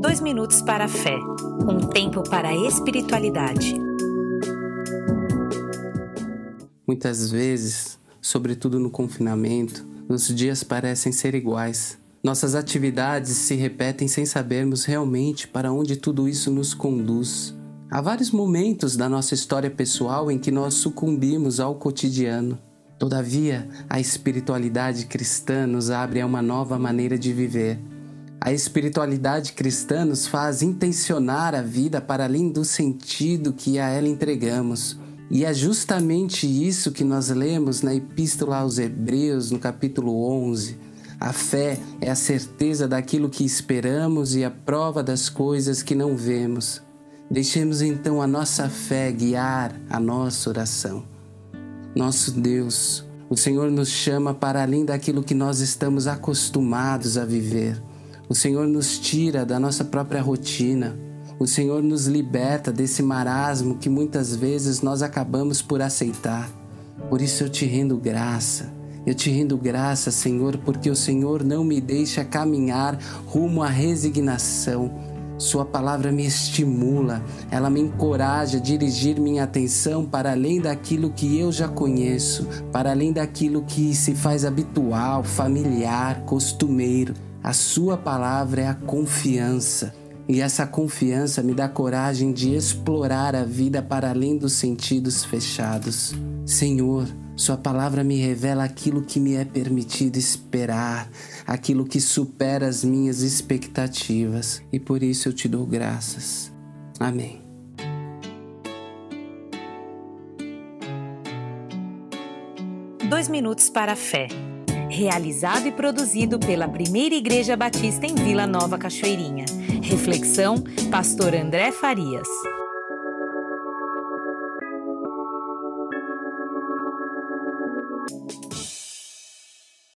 Dois minutos para a fé, um tempo para a espiritualidade. Muitas vezes, sobretudo no confinamento, os dias parecem ser iguais. Nossas atividades se repetem sem sabermos realmente para onde tudo isso nos conduz. Há vários momentos da nossa história pessoal em que nós sucumbimos ao cotidiano. Todavia, a espiritualidade cristã nos abre a uma nova maneira de viver a espiritualidade cristã nos faz intencionar a vida para além do sentido que a ela entregamos. E é justamente isso que nós lemos na Epístola aos Hebreus, no capítulo 11. A fé é a certeza daquilo que esperamos e a prova das coisas que não vemos. Deixemos então a nossa fé guiar a nossa oração. Nosso Deus, o Senhor nos chama para além daquilo que nós estamos acostumados a viver. O Senhor nos tira da nossa própria rotina. O Senhor nos liberta desse marasmo que muitas vezes nós acabamos por aceitar. Por isso eu te rendo graça. Eu te rendo graça, Senhor, porque o Senhor não me deixa caminhar rumo à resignação. Sua palavra me estimula, ela me encoraja a dirigir minha atenção para além daquilo que eu já conheço, para além daquilo que se faz habitual, familiar, costumeiro. A Sua palavra é a confiança. E essa confiança me dá coragem de explorar a vida para além dos sentidos fechados. Senhor, Sua palavra me revela aquilo que me é permitido esperar, aquilo que supera as minhas expectativas, e por isso eu te dou graças. Amém. Dois minutos para a fé realizado e produzido pela Primeira Igreja Batista em Vila Nova Cachoeirinha. Reflexão, Pastor André Farias.